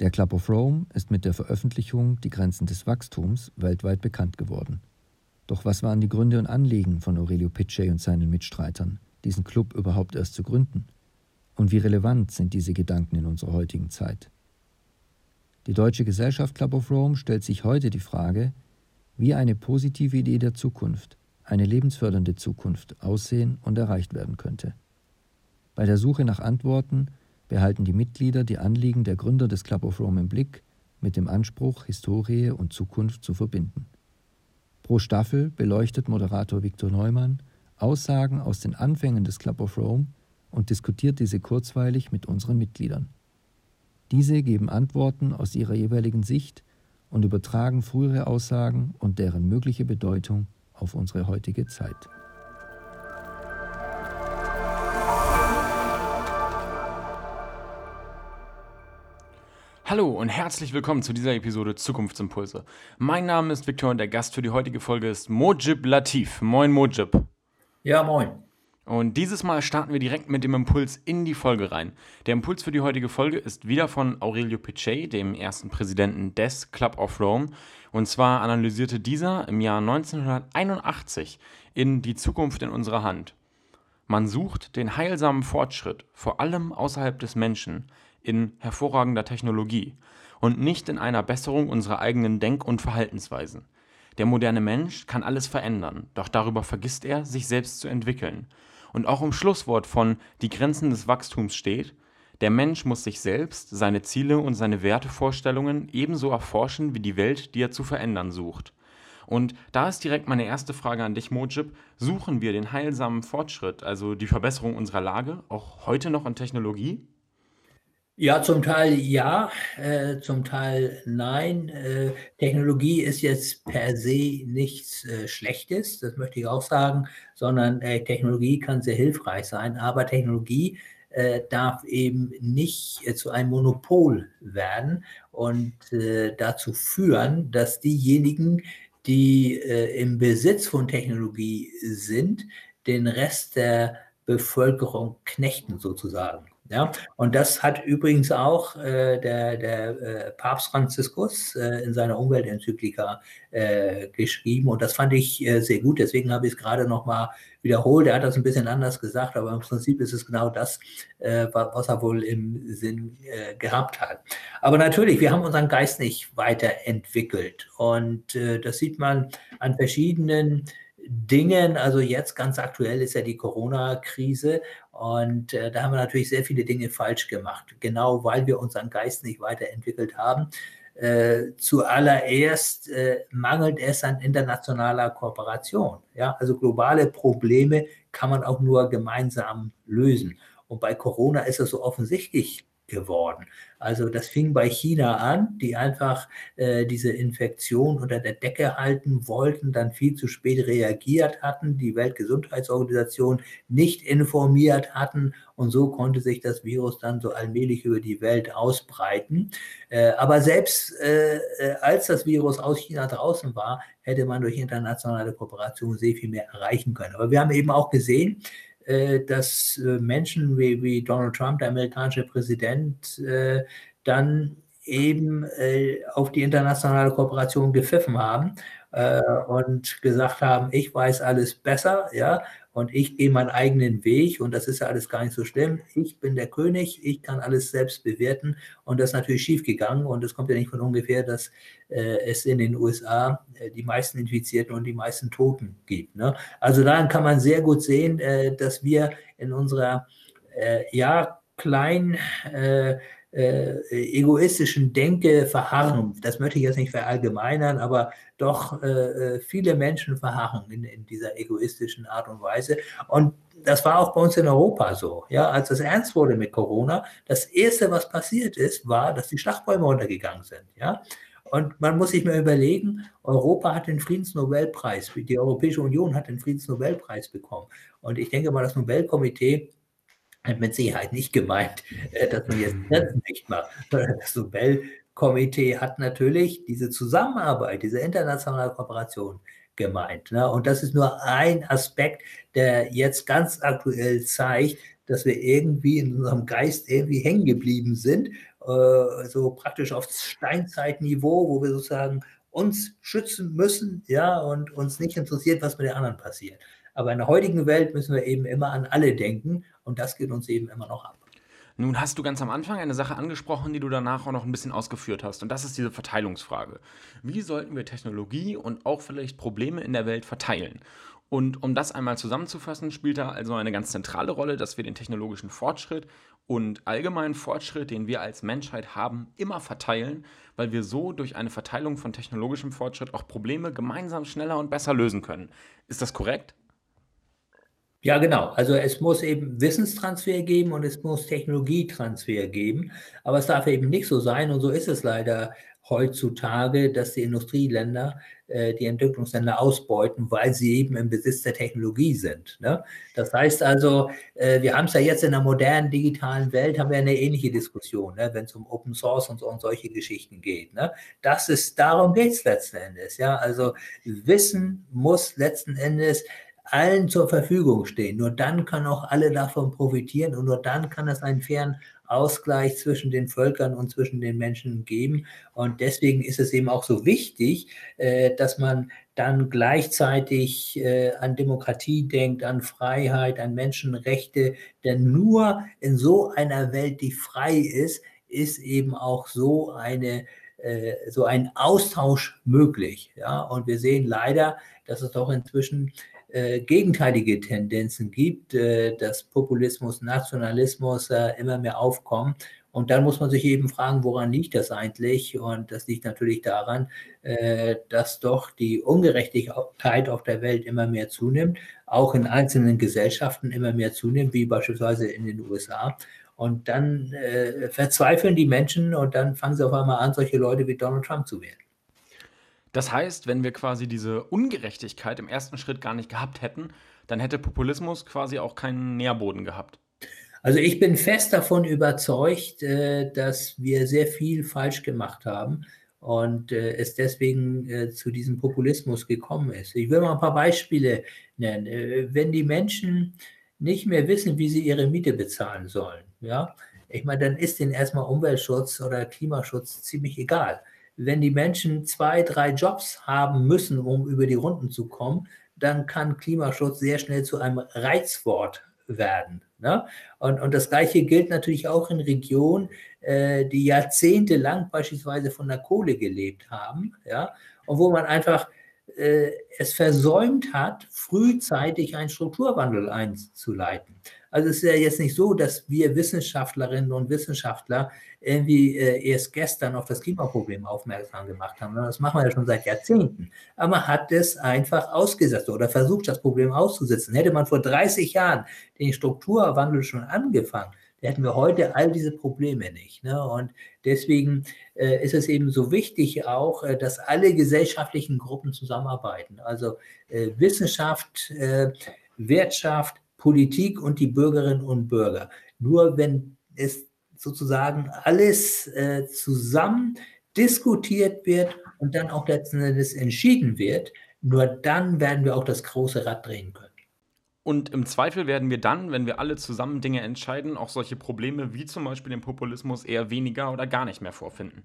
Der Club of Rome ist mit der Veröffentlichung Die Grenzen des Wachstums weltweit bekannt geworden. Doch was waren die Gründe und Anliegen von Aurelio Pichet und seinen Mitstreitern, diesen Club überhaupt erst zu gründen? Und wie relevant sind diese Gedanken in unserer heutigen Zeit? Die Deutsche Gesellschaft Club of Rome stellt sich heute die Frage, wie eine positive Idee der Zukunft, eine lebensfördernde Zukunft aussehen und erreicht werden könnte. Bei der Suche nach Antworten behalten die Mitglieder die Anliegen der Gründer des Club of Rome im Blick, mit dem Anspruch, Historie und Zukunft zu verbinden. Pro Staffel beleuchtet Moderator Viktor Neumann Aussagen aus den Anfängen des Club of Rome und diskutiert diese kurzweilig mit unseren Mitgliedern. Diese geben Antworten aus ihrer jeweiligen Sicht und übertragen frühere Aussagen und deren mögliche Bedeutung auf unsere heutige Zeit. Hallo und herzlich willkommen zu dieser Episode Zukunftsimpulse. Mein Name ist Viktor und der Gast für die heutige Folge ist Mojib Latif. Moin Mojib. Ja, moin. Und dieses Mal starten wir direkt mit dem Impuls in die Folge rein. Der Impuls für die heutige Folge ist wieder von Aurelio Pichet, dem ersten Präsidenten des Club of Rome. Und zwar analysierte dieser im Jahr 1981 in Die Zukunft in unserer Hand. Man sucht den heilsamen Fortschritt, vor allem außerhalb des Menschen, in hervorragender Technologie und nicht in einer Besserung unserer eigenen Denk- und Verhaltensweisen. Der moderne Mensch kann alles verändern, doch darüber vergisst er, sich selbst zu entwickeln und auch im Schlusswort von Die Grenzen des Wachstums steht, der Mensch muss sich selbst, seine Ziele und seine Wertevorstellungen ebenso erforschen wie die Welt, die er zu verändern sucht. Und da ist direkt meine erste Frage an dich, Mojib. Suchen wir den heilsamen Fortschritt, also die Verbesserung unserer Lage, auch heute noch in Technologie? Ja, zum Teil ja, äh, zum Teil nein. Äh, Technologie ist jetzt per se nichts äh, Schlechtes, das möchte ich auch sagen, sondern äh, Technologie kann sehr hilfreich sein, aber Technologie äh, darf eben nicht äh, zu einem Monopol werden und dazu führen, dass diejenigen, die im Besitz von Technologie sind, den Rest der Bevölkerung knechten sozusagen. Ja, und das hat übrigens auch äh, der, der äh, Papst Franziskus äh, in seiner Umweltenzyklika äh, geschrieben und das fand ich äh, sehr gut, deswegen habe ich es gerade nochmal wiederholt. Er hat das ein bisschen anders gesagt, aber im Prinzip ist es genau das, äh, was er wohl im Sinn gehabt hat. Aber natürlich, wir haben unseren Geist nicht weiterentwickelt und das sieht man an verschiedenen Dingen. Also jetzt ganz aktuell ist ja die Corona-Krise und äh, da haben wir natürlich sehr viele Dinge falsch gemacht, genau weil wir unseren Geist nicht weiterentwickelt haben. Äh, zuallererst äh, mangelt es an internationaler Kooperation. Ja? Also globale Probleme kann man auch nur gemeinsam lösen. Und bei Corona ist es so offensichtlich geworden. Also das fing bei China an, die einfach äh, diese Infektion unter der Decke halten wollten, dann viel zu spät reagiert hatten, die Weltgesundheitsorganisation nicht informiert hatten und so konnte sich das Virus dann so allmählich über die Welt ausbreiten. Äh, aber selbst äh, äh als das Virus aus China draußen war, hätte man durch internationale Kooperation sehr viel mehr erreichen können. Aber wir haben eben auch gesehen, dass äh, Menschen wie, wie Donald Trump, der amerikanische Präsident, äh, dann eben auf die internationale Kooperation gepfiffen haben und gesagt haben, ich weiß alles besser, ja, und ich gehe meinen eigenen Weg und das ist ja alles gar nicht so schlimm. Ich bin der König, ich kann alles selbst bewerten und das ist natürlich schiefgegangen und es kommt ja nicht von ungefähr, dass äh, es in den USA äh, die meisten Infizierten und die meisten Toten gibt. Ne? Also daran kann man sehr gut sehen, äh, dass wir in unserer äh, ja klein äh, egoistischen Denke verharren. Das möchte ich jetzt nicht verallgemeinern, aber doch äh, äh, viele Menschen verharren in, in, dieser egoistischen Art und Weise. Und das war auch bei uns in Europa so. Ja, als es ernst wurde mit Corona, das erste, was passiert ist, war, dass die Schlachtbäume runtergegangen sind. Ja, und man muss sich mal überlegen, Europa hat den Friedensnobelpreis, die Europäische Union hat den Friedensnobelpreis bekommen. Und ich denke mal, das Nobelkomitee mit Sicherheit nicht gemeint, äh, dass man jetzt nicht macht. Das Nobelkomitee hat natürlich diese Zusammenarbeit, diese internationale Kooperation gemeint. Ne? Und das ist nur ein Aspekt, der jetzt ganz aktuell zeigt, dass wir irgendwie in unserem Geist irgendwie hängen geblieben sind äh, so praktisch auf Steinzeitniveau, wo wir sozusagen uns schützen müssen, ja, und uns nicht interessiert, was mit den anderen passiert. Aber in der heutigen Welt müssen wir eben immer an alle denken und das geht uns eben immer noch ab. Nun hast du ganz am Anfang eine Sache angesprochen, die du danach auch noch ein bisschen ausgeführt hast. Und das ist diese Verteilungsfrage. Wie sollten wir Technologie und auch vielleicht Probleme in der Welt verteilen? Und um das einmal zusammenzufassen, spielt da also eine ganz zentrale Rolle, dass wir den technologischen Fortschritt und allgemeinen Fortschritt, den wir als Menschheit haben, immer verteilen, weil wir so durch eine Verteilung von technologischem Fortschritt auch Probleme gemeinsam schneller und besser lösen können. Ist das korrekt? Ja, genau. Also es muss eben Wissenstransfer geben und es muss Technologietransfer geben. Aber es darf eben nicht so sein, und so ist es leider heutzutage, dass die Industrieländer äh, die Entwicklungsländer ausbeuten, weil sie eben im Besitz der Technologie sind. Ne? Das heißt also, äh, wir haben es ja jetzt in der modernen digitalen Welt, haben wir eine ähnliche Diskussion, ne? wenn es um Open Source und, so, und solche Geschichten geht. Ne? Das ist, darum geht es letzten Endes. Ja? Also Wissen muss letzten Endes allen zur Verfügung stehen. Nur dann können auch alle davon profitieren und nur dann kann es einen fairen Ausgleich zwischen den Völkern und zwischen den Menschen geben. Und deswegen ist es eben auch so wichtig, äh, dass man dann gleichzeitig äh, an Demokratie denkt, an Freiheit, an Menschenrechte. Denn nur in so einer Welt, die frei ist, ist eben auch so eine äh, so ein Austausch möglich. Ja? Und wir sehen leider, dass es doch inzwischen äh, gegenteilige Tendenzen gibt, äh, dass Populismus, Nationalismus äh, immer mehr aufkommen. Und dann muss man sich eben fragen, woran liegt das eigentlich? Und das liegt natürlich daran, äh, dass doch die Ungerechtigkeit auf der Welt immer mehr zunimmt, auch in einzelnen Gesellschaften immer mehr zunimmt, wie beispielsweise in den USA. Und dann äh, verzweifeln die Menschen und dann fangen sie auf einmal an, solche Leute wie Donald Trump zu wählen. Das heißt, wenn wir quasi diese Ungerechtigkeit im ersten Schritt gar nicht gehabt hätten, dann hätte Populismus quasi auch keinen Nährboden gehabt. Also ich bin fest davon überzeugt, äh, dass wir sehr viel falsch gemacht haben und äh, es deswegen äh, zu diesem Populismus gekommen ist. Ich will mal ein paar Beispiele nennen. Wenn die Menschen nicht mehr wissen, wie sie ihre Miete bezahlen sollen, ja, ich meine, dann ist ihnen erstmal Umweltschutz oder Klimaschutz ziemlich egal wenn die Menschen zwei, drei Jobs haben müssen, um über die Runden zu kommen, dann kann Klimaschutz sehr schnell zu einem Reizwort werden. Ne? Und, und das Gleiche gilt natürlich auch in Regionen, äh, die jahrzehntelang beispielsweise von der Kohle gelebt haben, ja, und wo man einfach äh, es versäumt hat, frühzeitig einen Strukturwandel einzuleiten. Also es ist ja jetzt nicht so, dass wir Wissenschaftlerinnen und Wissenschaftler irgendwie äh, erst gestern auf das Klimaproblem aufmerksam gemacht haben. Das machen wir ja schon seit Jahrzehnten. Aber man hat es einfach ausgesetzt oder versucht, das Problem auszusetzen. Hätte man vor 30 Jahren den Strukturwandel schon angefangen, hätten wir heute all diese Probleme nicht. Ne? Und deswegen äh, ist es eben so wichtig auch, äh, dass alle gesellschaftlichen Gruppen zusammenarbeiten. Also äh, Wissenschaft, äh, Wirtschaft, Politik und die Bürgerinnen und Bürger. Nur wenn es sozusagen alles äh, zusammen diskutiert wird und dann auch letzten Endes entschieden wird, nur dann werden wir auch das große Rad drehen können. Und im Zweifel werden wir dann, wenn wir alle zusammen Dinge entscheiden, auch solche Probleme wie zum Beispiel den Populismus eher weniger oder gar nicht mehr vorfinden.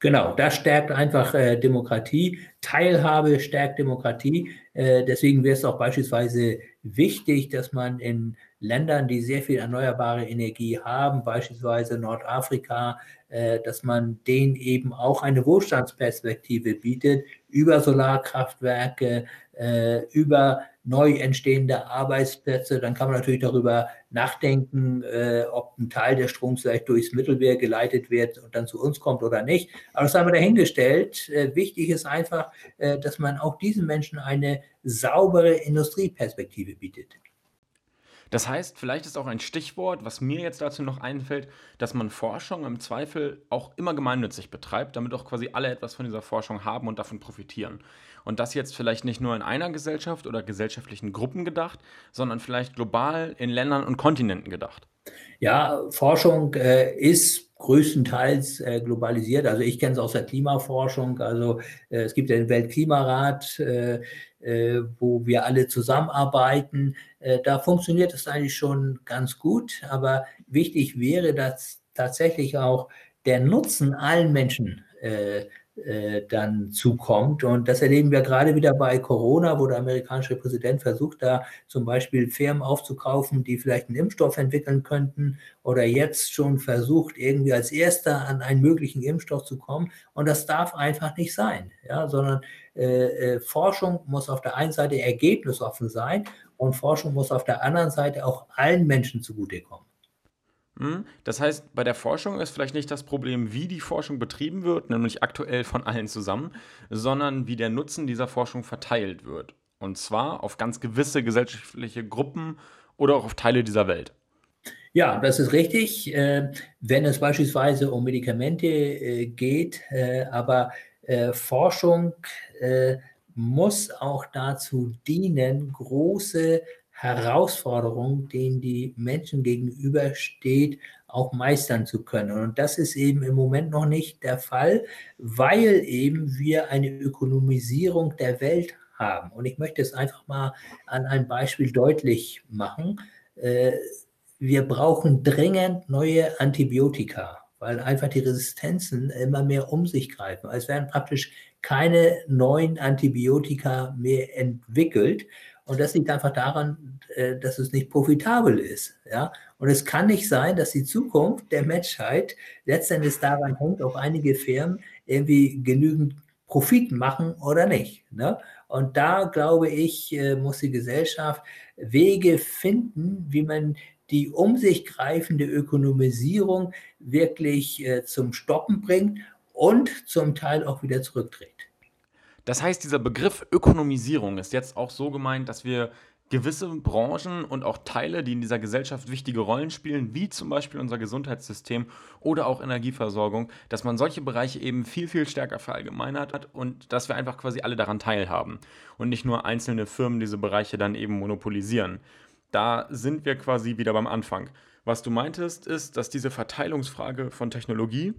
Genau, das stärkt einfach äh, Demokratie. Teilhabe stärkt Demokratie. Äh, deswegen wäre es auch beispielsweise wichtig, dass man in Ländern, die sehr viel erneuerbare Energie haben, beispielsweise Nordafrika, äh, dass man denen eben auch eine Wohlstandsperspektive bietet über Solarkraftwerke, äh, über neu entstehende Arbeitsplätze. Dann kann man natürlich darüber nachdenken, äh, ob ein Teil des Stroms vielleicht durchs Mittelmeer geleitet wird und dann zu uns kommt oder nicht. Aber das haben wir dahingestellt. wichtig ist einfach, dass man auch diesen Menschen eine saubere Industrieperspektive bietet. Das heißt, vielleicht ist auch ein Stichwort, was mir jetzt dazu noch einfällt, dass man Forschung im Zweifel auch immer gemeinnützig betreibt, damit auch quasi alle etwas von dieser Forschung haben und davon profitieren. Und das jetzt vielleicht nicht nur in einer Gesellschaft oder gesellschaftlichen Gruppen gedacht, sondern vielleicht global in Ländern und Kontinenten gedacht. Ja, Forschung äh, ist größtenteils äh, globalisiert. Also ich kenne es aus der Klimaforschung. Also äh, es gibt den Weltklimarat, äh, äh, wo wir alle zusammenarbeiten. Äh, da funktioniert es eigentlich schon ganz gut. Aber wichtig wäre, dass tatsächlich auch der Nutzen allen Menschen dann zukommt. Und das erleben wir gerade wieder bei Corona, wo der amerikanische Präsident versucht, da zum Beispiel Firmen aufzukaufen, die vielleicht einen Impfstoff entwickeln könnten oder jetzt schon versucht, irgendwie als erster an einen möglichen Impfstoff zu kommen. Und das darf einfach nicht sein, ja, sondern äh, äh, Forschung muss auf der einen Seite ergebnisoffen sein und Forschung muss auf der anderen Seite auch allen Menschen zugutekommen. Hm? Das heißt, bei der Forschung ist vielleicht nicht das Problem, wie die Forschung betrieben wird, nämlich aktuell von allen zusammen, sondern wie der Nutzen dieser Forschung verteilt wird. Und zwar auf ganz gewisse gesellschaftliche Gruppen oder auch auf Teile dieser Welt. Ja, das ist richtig. Äh, wenn es beispielsweise um Medikamente äh, geht, äh, aber Forschung muss auch dazu dienen, große Herausforderung, denen die Menschen gegenübersteht, auch meistern zu können. Und das ist eben im Moment noch nicht der Fall, weil eben wir eine Ökonomisierung der Welt haben. Und ich möchte es einfach mal an einem Beispiel deutlich machen. Äh, wir brauchen dringend neue Antibiotika, weil einfach die Resistenzen immer mehr um sich greifen. Es werden praktisch keine neuen Antibiotika mehr entwickelt. Und das liegt einfach daran, äh, dass es nicht profitabel ist. Ja? Und es kann nicht sein, dass die Zukunft der Menschheit letztendlich daran hängt, ob einige Firmen irgendwie genügend Profit machen oder nicht. Ne? Und da, glaube ich, äh, muss die Gesellschaft Wege finden, wie man die um sich greifende Ökonomisierung wirklich äh, zum Stoppen bringt und zum Teil auch wieder zurückdreht. Das heißt, dieser Begriff Ökonomisierung ist jetzt auch so gemeint, dass wir gewisse Branchen und auch Teile, die in dieser Gesellschaft wichtige Rollen spielen, wie zum Beispiel unser Gesundheitssystem oder auch Energieversorgung, dass man solche Bereiche eben viel, viel stärker verallgemeinert hat und dass wir einfach quasi alle daran teilhaben und nicht nur einzelne Firmen diese Bereiche dann eben monopolisieren. Da sind wir quasi wieder beim Anfang. Was du meintest, ist, dass diese Verteilungsfrage von Technologie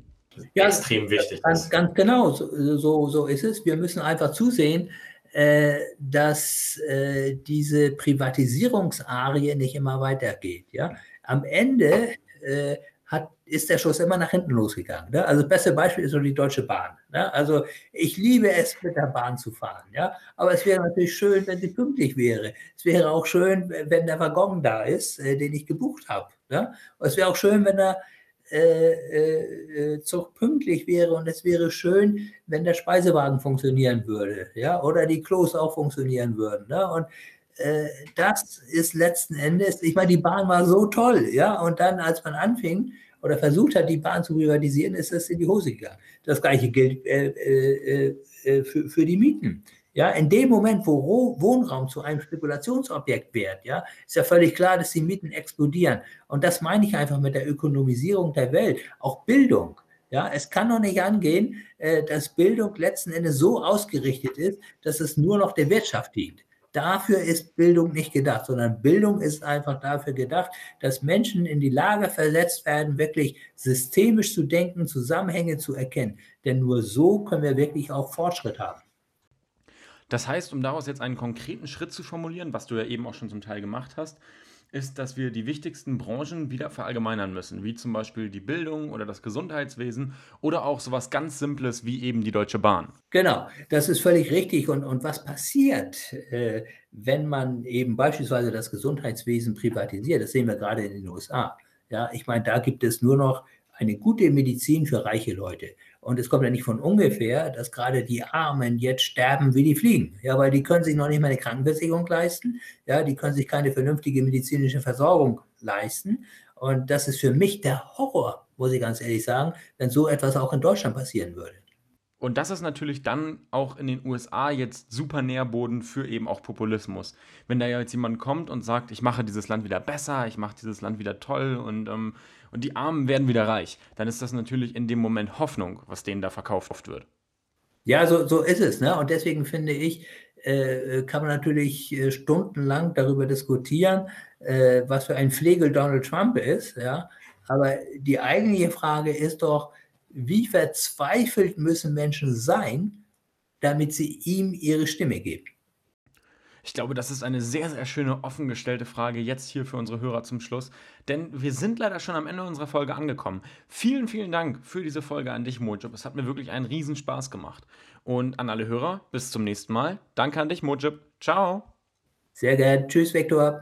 ja, extrem wichtig ganz, ist. Ganz genau, so, so, so ist es. Wir müssen einfach zusehen, äh, dass äh, diese Privatisierungsarie nicht immer weitergeht. Ja? Am Ende äh, hat, ist der Schuss immer nach hinten losgegangen. Ne? Also das beste Beispiel ist so die Deutsche Bahn. Ne? Also ich liebe es, mit der Bahn zu fahren. Ja? Aber es wäre natürlich schön, wenn sie pünktlich wäre. Es wäre auch schön, wenn der Waggon da ist, äh, den ich gebucht habe. Ne? Es wäre auch schön, wenn er äh, äh, äh, Zug pünktlich wäre und es wäre schön, wenn der Speisewagen funktionieren würde, ja, oder die Klos auch funktionieren würden. Ne? Und äh, das ist letzten Endes, ich meine, die Bahn war so toll, ja, und dann, als man anfing oder versucht hat, die Bahn zu privatisieren, ist das in die Hose gegangen. Das gleiche gilt äh, für, für die Mieten. Ja, in dem Moment, wo Wohnraum zu einem Spekulationsobjekt wird, ja, ist ja völlig klar, dass die Mieten explodieren. Und das meine ich einfach mit der Ökonomisierung der Welt. Auch Bildung. Ja, es kann doch nicht angehen, äh, dass Bildung letzten Endes so ausgerichtet ist, dass es nur noch der Wirtschaft dient. Dafür ist Bildung nicht gedacht, sondern Bildung ist einfach dafür gedacht, dass Menschen in die Lage versetzt werden, wirklich systemisch zu denken, Zusammenhänge zu erkennen. Denn nur so können wir wirklich auch Fortschritt haben. Das heißt, um daraus jetzt einen konkreten Schritt zu formulieren, was du ja eben auch schon zum Teil gemacht hast, ist, dass wir die wichtigsten Branchen wieder verallgemeinern müssen, wie zum Beispiel die Bildung oder das Gesundheitswesen oder auch sowas ganz Simples wie eben die Deutsche Bahn. Genau, das ist völlig richtig. Und, und was passiert, äh, wenn man eben beispielsweise das Gesundheitswesen privatisiert? Das sehen wir gerade in den USA. Ja, ich meine, da gibt es nur noch eine gute Medizin für reiche Leute. Und es kommt ja nicht von ungefähr, dass gerade die Armen jetzt sterben wie die Fliegen. Ja, weil die können sich noch nicht mal eine Krankenversicherung leisten. Ja, die können sich keine vernünftige medizinische Versorgung leisten. Und das ist für mich der Horror, muss ich ganz ehrlich sagen, wenn so etwas auch in Deutschland passieren würde. Und das ist natürlich dann auch in den USA jetzt super Nährboden für eben auch Populismus. Wenn da jetzt jemand kommt und sagt, ich mache dieses Land wieder besser, ich mache dieses Land wieder toll und, ähm, und die Armen werden wieder reich, dann ist das natürlich in dem Moment Hoffnung, was denen da verkauft wird. Ja, so, so ist es. Ne? Und deswegen finde ich, äh, kann man natürlich äh, stundenlang darüber diskutieren, äh, was für ein Pflegel Donald Trump ist. Ja? Aber die eigentliche Frage ist doch, wie verzweifelt müssen Menschen sein, damit sie ihm ihre Stimme geben? Ich glaube, das ist eine sehr, sehr schöne, offen gestellte Frage jetzt hier für unsere Hörer zum Schluss. Denn wir sind leider schon am Ende unserer Folge angekommen. Vielen, vielen Dank für diese Folge an dich, Mojib. Es hat mir wirklich einen Riesenspaß gemacht. Und an alle Hörer, bis zum nächsten Mal. Danke an dich, Mojib. Ciao. Sehr gerne. Tschüss, Vektor.